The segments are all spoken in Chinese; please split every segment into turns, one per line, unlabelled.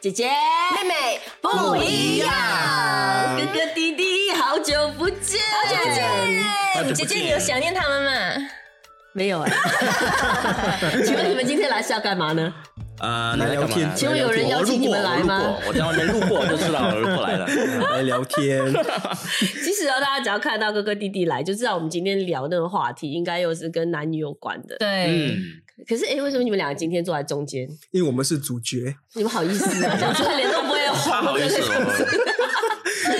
姐姐、
妹妹
不一样，哥哥弟弟好久不见，好久不
见，姐姐你有想念他们吗？
没有哎，请问你们今天来是要干嘛呢？
呃，来聊天。
请问有人邀请你们来吗？
我只要能路过就知道了，过来了，
来聊天。
其实大家只要看到哥哥弟弟来，就知道我们今天聊那个话题应该又是跟男女有关的。
对。
可是，哎，为什么你们两个今天坐在中间？
因为我们是主角。
你们好意思啊？讲出来脸都不会红。
好意思。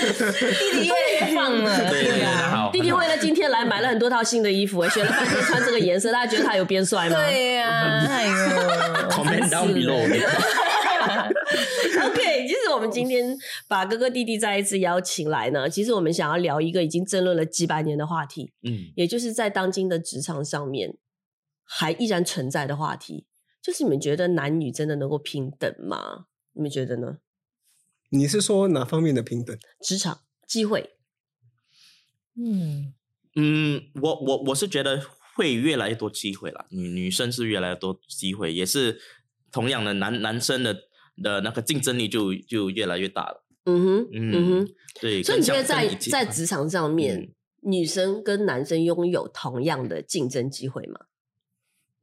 弟弟越来越放了。
对啊。
弟弟为了今天来买了很多套新的衣服，选了半天穿这个颜色，大家觉得他有变帅吗？
对呀。哎呦。
Comment down below。
OK，其实我们今天把哥哥弟弟再一次邀请来呢，其实我们想要聊一个已经争论了几百年的话题，嗯，也就是在当今的职场上面还依然存在的话题，就是你们觉得男女真的能够平等吗？你们觉得呢？
你是说哪方面的平等？
职场机会？
嗯嗯，我我我是觉得会越来越多机会了，女女生是越来越多机会，也是同样的男男生的。的那个竞争力就就越来越大了。嗯哼，嗯哼，对。
所以你觉得在在职场上面，女生跟男生拥有同样的竞争机会吗？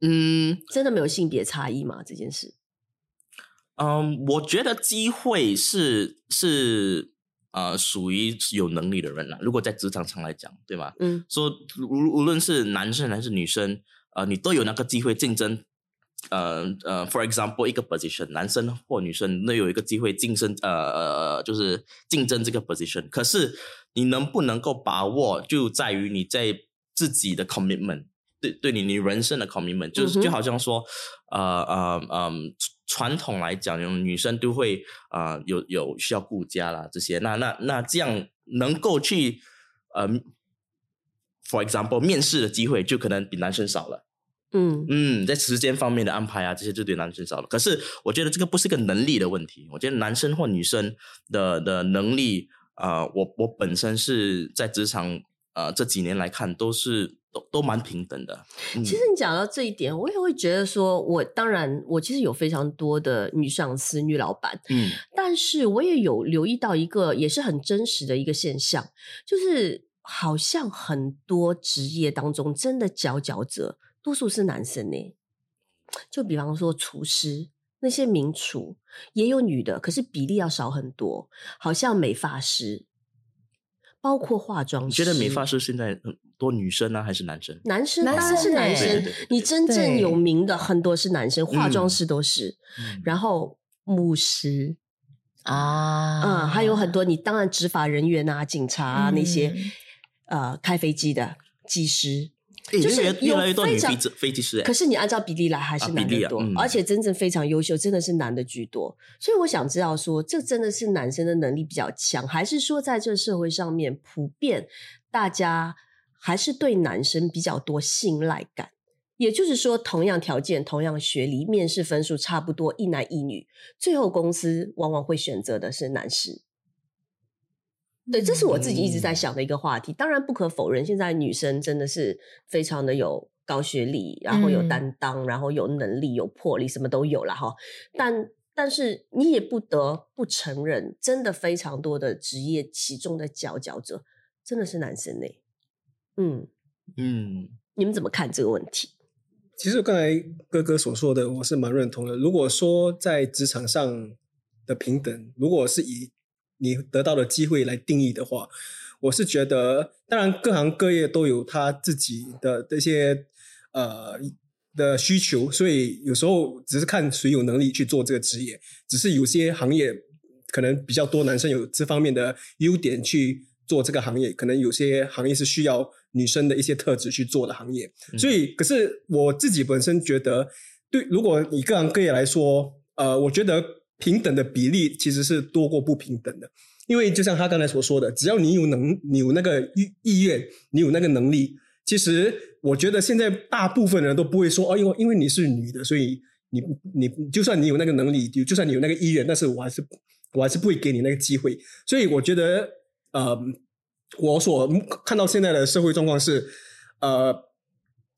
嗯，真的没有性别差异吗？这件事？
嗯，我觉得机会是是呃属于有能力的人了。如果在职场上来讲，对吗？嗯，说无无论是男生还是女生，呃，你都有那个机会竞争。呃呃，for example，一个 position，男生或女生都有一个机会晋升，呃呃，就是竞争这个 position。可是你能不能够把握，就在于你在自己的 commitment，对对你你人生的 commitment，就是就好像说，呃呃呃，传统来讲，女生都会啊有有需要顾家啦这些，那那那这样能够去呃，for example，面试的机会就可能比男生少了。嗯嗯，在时间方面的安排啊，这些就对男生少了。可是我觉得这个不是个能力的问题，我觉得男生或女生的的能力啊，我我本身是在职场呃这几年来看都是都都蛮平等的。
其实你讲到这一点，我也会觉得说，我当然我其实有非常多的女上司、女老板，嗯，但是我也有留意到一个也是很真实的一个现象，就是好像很多职业当中真的佼佼者。多数是男生呢，就比方说厨师那些名厨也有女的，可是比例要少很多。好像美发师，包括化妆
师，你觉得美发师现在多女生呢，还是男生？
男生，当然是男生。你真正有名的很多是男生，化妆师都是。然后牧师啊，嗯，还有很多。你当然执法人员啊，警察啊那些，呃，开飞机的技师。
就是越来越多女飞机飞机师，
可是你按照比例来还是男的多，而且真正非常优秀，真的是男的居多。所以我想知道，说这真的是男生的能力比较强，还是说在这个社会上面普遍大家还是对男生比较多信赖感？也就是说，同样条件、同样学历，面试分数差不多，一男一女，最后公司往往会选择的是男士。对，这是我自己一直在想的一个话题。当然，不可否认，现在女生真的是非常的有高学历，然后有担当，然后有能力、有魄力，什么都有了哈。但但是你也不得不承认，真的非常多的职业其中的佼佼者真的是男生呢。嗯嗯，你们怎么看这个问题？
其实刚才哥哥所说的，我是蛮认同的。如果说在职场上的平等，如果是以你得到的机会来定义的话，我是觉得，当然各行各业都有他自己的这些呃的需求，所以有时候只是看谁有能力去做这个职业。只是有些行业可能比较多男生有这方面的优点去做这个行业，可能有些行业是需要女生的一些特质去做的行业。所以，可是我自己本身觉得，对，如果以各行各业来说，呃，我觉得。平等的比例其实是多过不平等的，因为就像他刚才所说的，只要你有能，你有那个意意愿，你有那个能力，其实我觉得现在大部分人都不会说哦，因为因为你是女的，所以你你就算你有那个能力，就就算你有那个意愿，但是我还是我还是不会给你那个机会。所以我觉得，呃，我所看到现在的社会状况是，呃，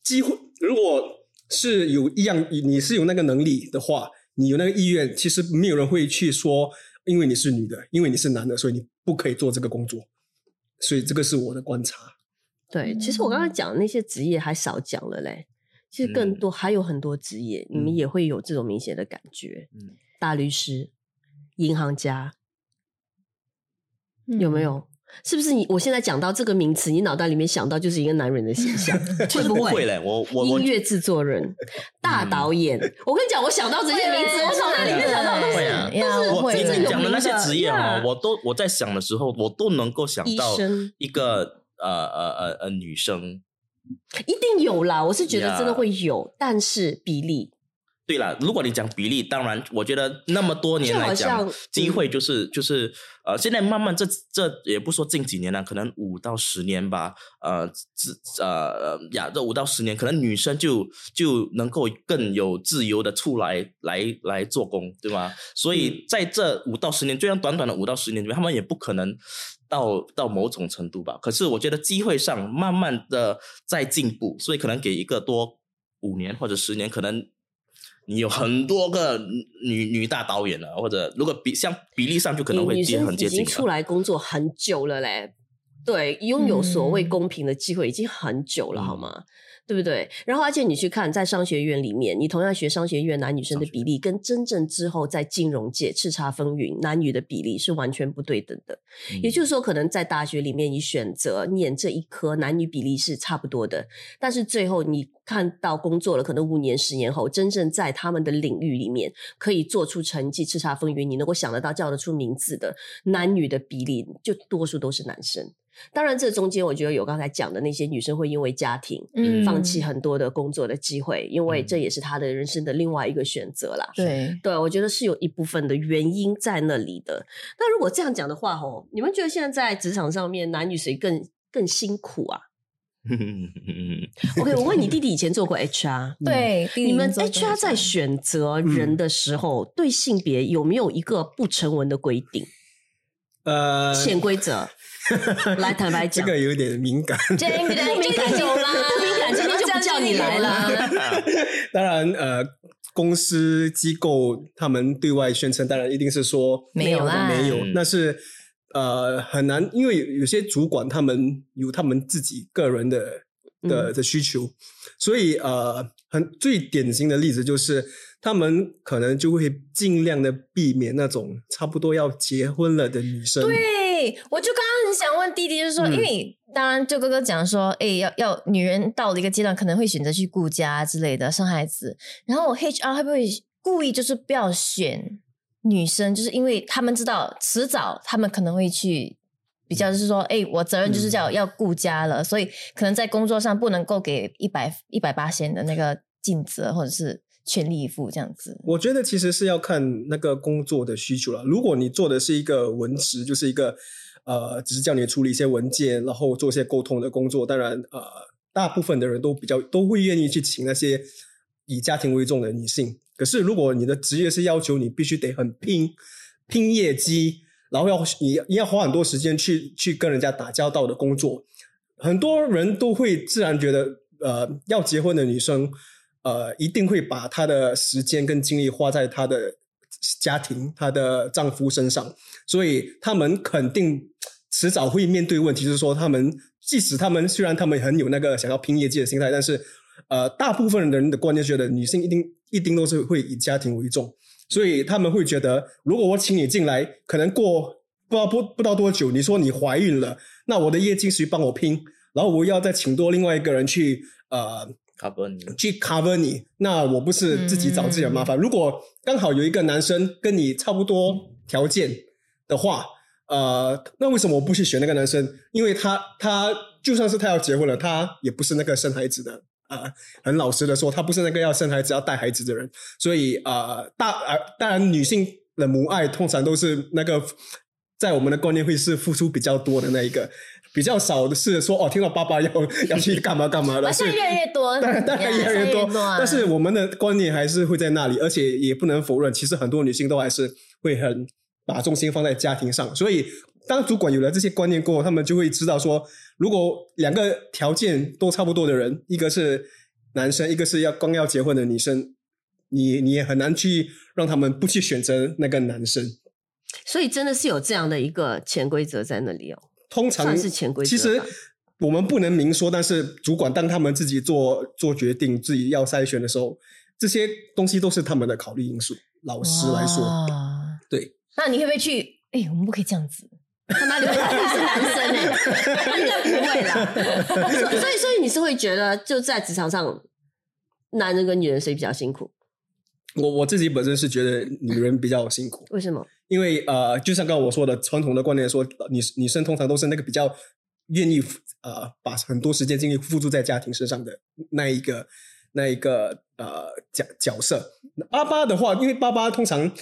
机会如果是有一样，你是有那个能力的话。你有那个意愿，其实没有人会去说，因为你是女的，因为你是男的，所以你不可以做这个工作。所以这个是我的观察。
对，其实我刚刚讲的那些职业还少讲了嘞，其实更多还有很多职业，你们也会有这种明显的感觉。嗯，大律师、银行家，有没有？是不是你？我现在讲到这个名词，你脑袋里面想到就是一个男人的形象，
会不会嘞？我我
音乐制作人、大导演，我跟你讲，我想到这些名词，我脑袋里面想到都是
我你讲的那些职业哈，我都我在想的时候，我都能够想到一个呃呃呃呃女生，
一定有啦。我是觉得真的会有，但是比例。
对了，如果你讲比例，当然，我觉得那么多年来讲，机会就是就是呃，现在慢慢这这也不说近几年了，可能五到十年吧，呃，自呃呀，这五到十年，可能女生就就能够更有自由的出来来来做工，对吗？所以在这五到十年，虽然短短的五到十年里面，他们也不可能到到某种程度吧。可是我觉得机会上慢慢的在进步，所以可能给一个多五年或者十年，可能。你有很多个女女大导演了，或者如果比像比例上就可能会接很接近。
已经出来工作很久了嘞，对，拥有所谓公平的机会已经很久了，好吗？对不对？然后，而且你去看，在商学院里面，你同样学商学院，男女生的比例跟真正之后在金融界叱咤风云，男女的比例是完全不对等的。也就是说，可能在大学里面，你选择念这一科，男女比例是差不多的。但是最后你看到工作了，可能五年、十年后，真正在他们的领域里面可以做出成绩、叱咤风云，你能够想得到、叫得出名字的男女的比例，就多数都是男生。当然，这中间我觉得有刚才讲的那些女生会因为家庭，嗯，放弃很多的工作的机会，因为这也是他的人生的另外一个选择啦。
对，
对我觉得是有一部分的原因在那里的。那如果这样讲的话，哦，你们觉得现在在职场上面，男女谁更更辛苦啊？OK，我问你，弟弟以前做过 HR，
对，
你们 HR 在选择人的时候，对性别有没有一个不成文的规定？呃，潜规则。来坦白讲，
这个有点敏感。
这敏感敏感久了，
不敏感今天就不叫你来了。
当然，呃，公司机构他们对外宣称，当然一定是说
没有啦，
没有。那是呃很难，因为有些主管他们有他们自己个人的的的需求，所以呃，很最典型的例子就是，他们可能就会尽量的避免那种差不多要结婚了的女生。
对，我就问弟弟，就是说，因为当然，就哥哥讲说，哎，要要女人到了一个阶段，可能会选择去顾家之类的，生孩子。然后 HR 会不会故意就是不要选女生，就是因为他们知道迟早他们可能会去比较，就是说，哎，我责任就是叫要顾家了，所以可能在工作上不能够给一百一百八千的那个尽责，或者是全力以赴这样子。
我觉得其实是要看那个工作的需求了。如果你做的是一个文职，就是一个。呃，只是叫你处理一些文件，然后做一些沟通的工作。当然，呃，大部分的人都比较都会愿意去请那些以家庭为重的女性。可是，如果你的职业是要求你必须得很拼拼业绩，然后要你你要花很多时间去去跟人家打交道的工作，很多人都会自然觉得，呃，要结婚的女生，呃，一定会把她的时间跟精力花在她的。家庭，她的丈夫身上，所以他们肯定迟早会面对问题，就是说，他们即使他们虽然他们很有那个想要拼业绩的心态，但是呃，大部分人的观念觉得女性一定一定都是会以家庭为重，所以他们会觉得，如果我请你进来，可能过不知道不不知道多久，你说你怀孕了，那我的业绩谁帮我拼？然后我要再请多另外一个人去呃。
Cover 你
去 cover 你，那我不是自己找自己的麻烦。如果刚好有一个男生跟你差不多条件的话，呃，那为什么我不去选那个男生？因为他他就算是他要结婚了，他也不是那个生孩子的啊。很老实的说，他不是那个要生孩子要带孩子的人。所以呃，大呃，当然女性的母爱通常都是那个在我们的观念会是付出比较多的那一个。比较少的是说哦，听到爸爸要要去干嘛干嘛的，
现在越来越多，
当然当然越来越多，但是我们的观念还是会在那里，而且也不能否认，其实很多女性都还是会很把重心放在家庭上。所以当主管有了这些观念过后，他们就会知道说，如果两个条件都差不多的人，一个是男生，一个是要刚要结婚的女生，你你也很难去让他们不去选择那个男生。
所以真的是有这样的一个潜规则在那里哦。
通常
是潜规则。
其实我们不能明说，但是主管当他们自己做做决定、自己要筛选的时候，这些东西都是他们的考虑因素。老师来说，对。
那你会不会去？哎，我们不可以这样子。
他哪里会？你是男生哎，应该不会啦。所以，所以你是会觉得，就在职场上，男人跟女人谁比较辛苦？
我我自己本身是觉得女人比较辛苦。
为什么？
因为呃，就像刚刚我说的，传统的观念说，女女生通常都是那个比较愿意呃，把很多时间精力付诸在家庭身上的那一个那一个呃角角色。阿巴的话，因为爸爸通常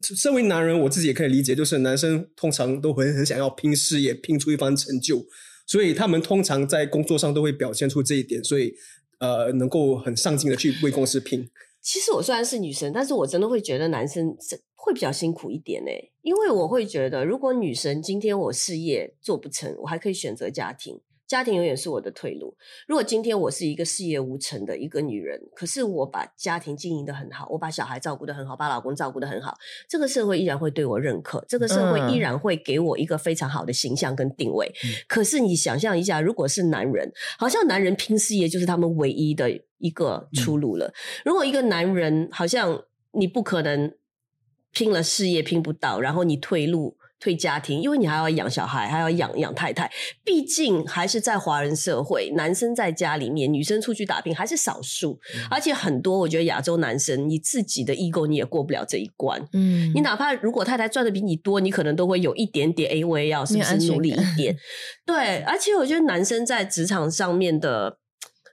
身为男人，我自己也可以理解，就是男生通常都会很想要拼事业，拼出一番成就，所以他们通常在工作上都会表现出这一点，所以呃，能够很上进的去为公司拼。
其实我虽然是女生，但是我真的会觉得男生会比较辛苦一点呢，因为我会觉得，如果女生今天我事业做不成，我还可以选择家庭。家庭永远是我的退路。如果今天我是一个事业无成的一个女人，可是我把家庭经营的很好，我把小孩照顾的很好，把老公照顾的很好，这个社会依然会对我认可，这个社会依然会给我一个非常好的形象跟定位。可是你想象一下，如果是男人，好像男人拼事业就是他们唯一的一个出路了。如果一个男人好像你不可能拼了事业拼不到，然后你退路。退家庭，因为你还要养小孩，还要养养太太。毕竟还是在华人社会，男生在家里面，女生出去打拼还是少数。而且很多，我觉得亚洲男生，你自己的 ego 你也过不了这一关。嗯，你哪怕如果太太赚的比你多，你可能都会有一点点 A 我也要是不是努力一点？对，而且我觉得男生在职场上面的。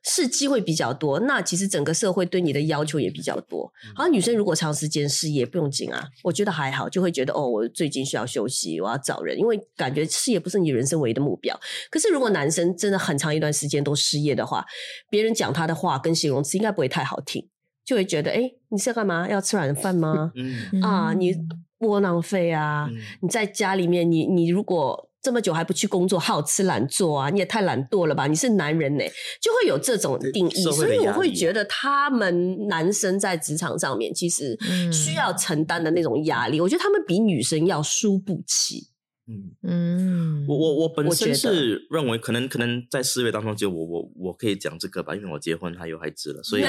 是机会比较多，那其实整个社会对你的要求也比较多。好像女生如果长时间失业不用紧啊，我觉得还好，就会觉得哦，我最近需要休息，我要找人，因为感觉事业不是你人生唯一的目标。可是如果男生真的很长一段时间都失业的话，别人讲他的话跟形容词应该不会太好听，就会觉得哎，你是要干嘛？要吃软饭吗？啊，你窝囊废啊！你在家里面，你你如果。这么久还不去工作，好吃懒做啊！你也太懒惰了吧！你是男人呢，就会有这种定义，所以我会觉得他们男生在职场上面其实需要承担的那种压力，我觉得他们比女生要输不起。
嗯嗯，我我我本身是认为，可能可能在四月当中，就我我我可以讲这个吧，因为我结婚还有孩子了，所以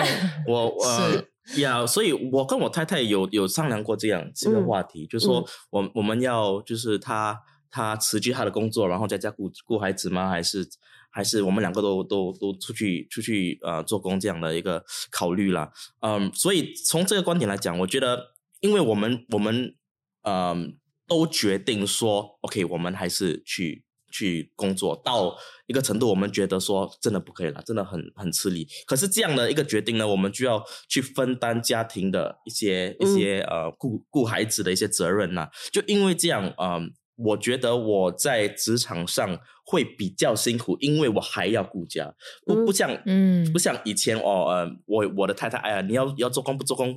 我 呃呀，所以我跟我太太有有商量过这样这个话题，就是说我我们要就是他。他辞去他的工作，然后在家顾顾孩子吗？还是还是我们两个都都都出去出去呃做工这样的一个考虑啦。嗯，所以从这个观点来讲，我觉得，因为我们我们嗯都决定说，OK，我们还是去去工作到一个程度，我们觉得说真的不可以了，真的很很吃力。可是这样的一个决定呢，我们就要去分担家庭的一些一些呃顾顾孩子的一些责任呐。就因为这样，嗯。我觉得我在职场上会比较辛苦，因为我还要顾家，不不像嗯，不像以前哦，呃，我我的太太，哎呀，你要要做工不做工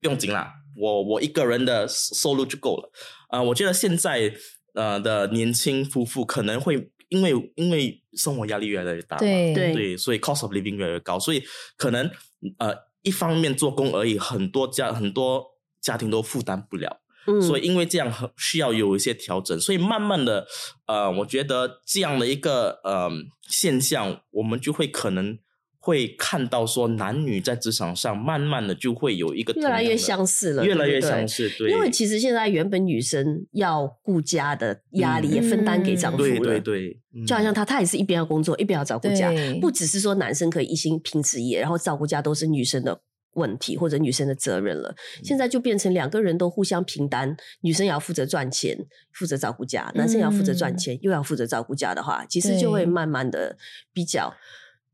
不用紧啦，我我一个人的收入就够了啊。我觉得现在呃的年轻夫妇可能会因为因为生活压力越来越大，
对
对，所以 cost of living 越来越高，所以可能呃一方面做工而已，很多家很多家庭都负担不了。所以，因为这样很需要有一些调整，所以慢慢的，呃，我觉得这样的一个呃现象，我们就会可能会看到说，男女在职场上慢慢的就会有一个
越来越相似了，
越来越相似。对，
因为其实现在原本女生要顾家的压力也分担给丈夫了，
对对对，
就好像他，他也是一边要工作，一边要照顾家，不只是说男生可以一心拼事业，然后照顾家都是女生的。问题或者女生的责任了，现在就变成两个人都互相平担，女生也要负责赚钱，负责照顾家，男生也要负责赚钱，又要负责照顾家的话，其实就会慢慢的比较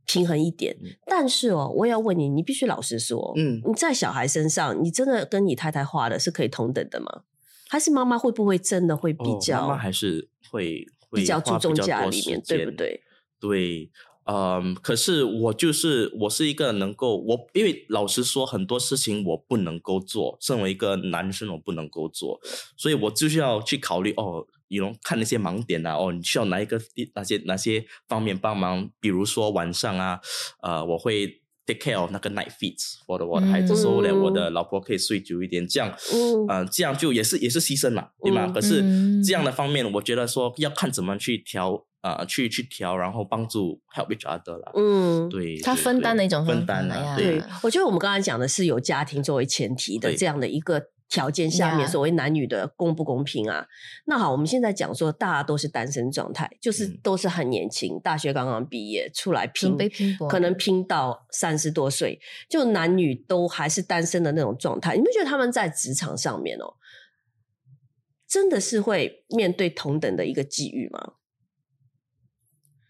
平衡一点。但是哦，我要问你，你必须老实说，嗯，你在小孩身上，你真的跟你太太画的是可以同等的吗？还是妈妈会不会真的会比较？
妈妈还是会
比较注重家里面，对不对？
对。嗯，可是我就是我是一个能够我，因为老实说很多事情我不能够做，身为一个男生我不能够做，所以我就需要去考虑哦，你能看那些盲点啊，哦，你需要哪一个哪些哪些方面帮忙，比如说晚上啊，呃，我会 take care of 那个 night feeds 我的我的孩子，说了我的老婆可以睡久一点，这样，呃，这样就也是也是牺牲嘛，对吗？可是这样的方面，我觉得说要看怎么去调。啊，去去调，然后帮助 help each other 啦。嗯，对，
他分担的一种
分担啊。
对，我觉得我们刚才讲的是有家庭作为前提的这样的一个条件下面，所谓男女的公不公平啊？那好，我们现在讲说，大家都是单身状态，就是都是很年轻，大学刚刚毕业出来拼，可能拼到三十多岁，就男女都还是单身的那种状态。你们觉得他们在职场上面哦，真的是会面对同等的一个机遇吗？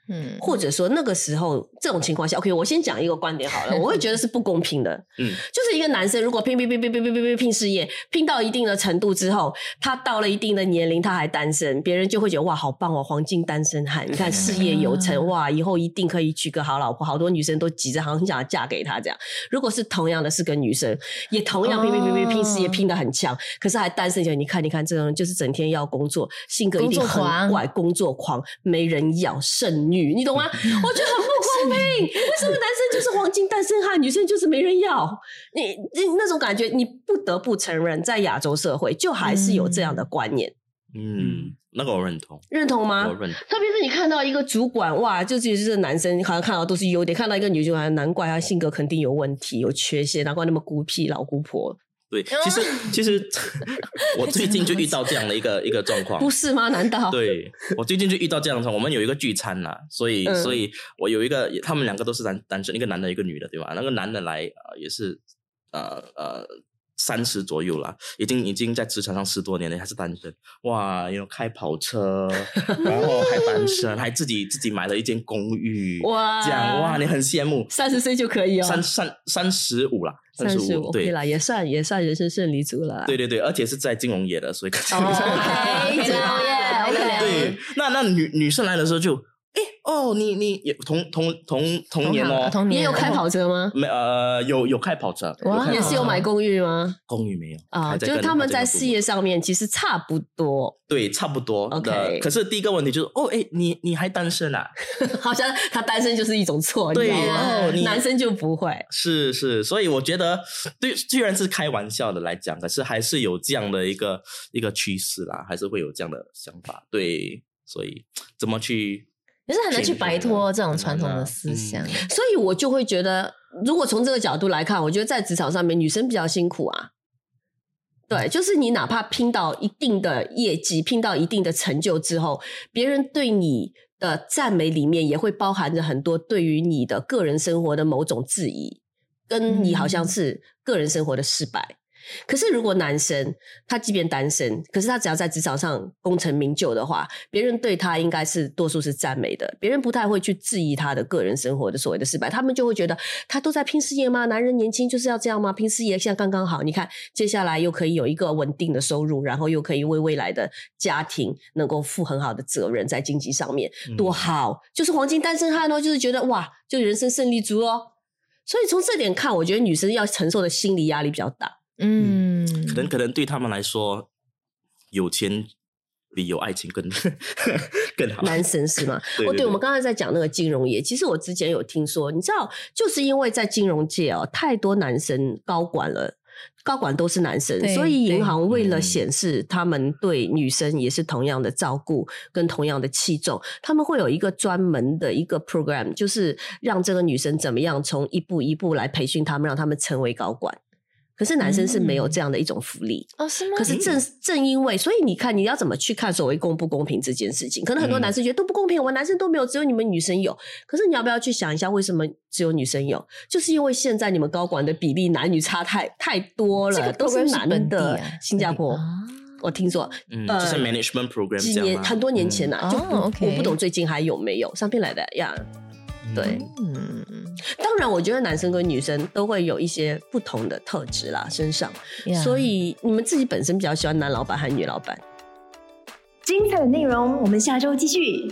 嗯，或者说那个时候这种情况下，OK，我先讲一个观点好了，我会觉得是不公平的。嗯，就是一个男生如果拼拼拼拼拼拼拼拼拼事业，拼到一定的程度之后，他到了一定的年龄他还单身，别人就会觉得哇，好棒哦，黄金单身汉，你看事业有成，哇，以后一定可以娶个好老婆。好多女生都急着好很想要嫁给他这样。如果是同样的是个女生，也同样拼拼拼拼拼事业拼的很强，可是还单身，就你看你看这种人就是整天要工作，性格一定很怪，工作狂，没人要，剩女。女，你懂吗？我觉得很不公平。为什么男生就是黄金单身汉，女生就是没人要？你你那种感觉，你不得不承认，在亚洲社会就还是有这样的观念。
嗯，那个我认同，
认同吗？
我认同。
特别是你看到一个主管，哇，就就是男生好像看到都是优点，看到一个女主管，难怪她性格肯定有问题，有缺陷，难怪那么孤僻，老姑婆。
对，其实其实 我最近就遇到这样的一个一个状况，
不是吗？难道？
对我最近就遇到这样的状况。我们有一个聚餐呐，所以所以我有一个，他们两个都是单单身，一个男的，一个女的，对吧？那个男的来呃也是呃呃三十左右了，已经已经在职场上十多年了，还是单身。哇，有开跑车，然后还单身，还自己自己买了一间公寓。哇，这样哇，你很羡慕。
三十岁就可以哦，
三三三十五了。
三十
五对
了，也算也算人生胜利组了。
对对对，而且是在金融业的，所以
金融业。
对，那那女女生来的时候就。哎哦，你你也同同同同年哦，
你有开跑车吗？
没呃，有有开跑车，
也是有买公寓吗？
公寓没有啊，
就是他们在事业上面其实差不多，
对，差不多。OK，可是第一个问题就是哦，哎，你你还单身啊？
好像他单身就是一种错，
对
哦，男生就不会。
是是，所以我觉得，对，虽然是开玩笑的来讲，可是还是有这样的一个一个趋势啦，还是会有这样的想法。对，所以怎么去？
可是很难去摆脱这种传统的思想，
所以我就会觉得，如果从这个角度来看，我觉得在职场上面，女生比较辛苦啊。对，就是你哪怕拼到一定的业绩，拼到一定的成就之后，别人对你的赞美里面也会包含着很多对于你的个人生活的某种质疑，跟你好像是个人生活的失败。可是，如果男生他即便单身，可是他只要在职场上功成名就的话，别人对他应该是多数是赞美的，别人不太会去质疑他的个人生活的所谓的失败，他们就会觉得他都在拼事业吗？男人年轻就是要这样吗？拼事业现在刚刚好，你看接下来又可以有一个稳定的收入，然后又可以为未来的家庭能够负很好的责任，在经济上面多好，就是黄金单身汉哦，就是觉得哇，就人生胜利组哦。所以从这点看，我觉得女生要承受的心理压力比较大。
嗯，可能可能对他们来说，有钱比有爱情更 更好。
男神是吗？哦，对，我们刚才在讲那个金融业，其实我之前有听说，你知道，就是因为在金融界哦，太多男生高管了，高管都是男生，所以银行为了显示他们对女生也是同样的照顾跟同样的器重，他们会有一个专门的一个 program，就是让这个女生怎么样从一步一步来培训他们，让他们成为高管。可是男生是没有这样的一种福利
哦，是吗？
可是正正因为，所以你看，你要怎么去看所谓公不公平这件事情？可能很多男生觉得都不公平，我男生都没有，只有你们女生有。可是你要不要去想一下，为什么只有女生有？就是因为现在你们高管的比例男女差太太多了，这个都是男的。新加坡，我听说，
嗯，就是 management program，
几年很多年前呐，就我不懂最近还有没有上边来的呀？对，嗯，当然，我觉得男生跟女生都会有一些不同的特质啦，身上，所以你们自己本身比较喜欢男老板还是女老板？
精彩的内容，我们下周继续。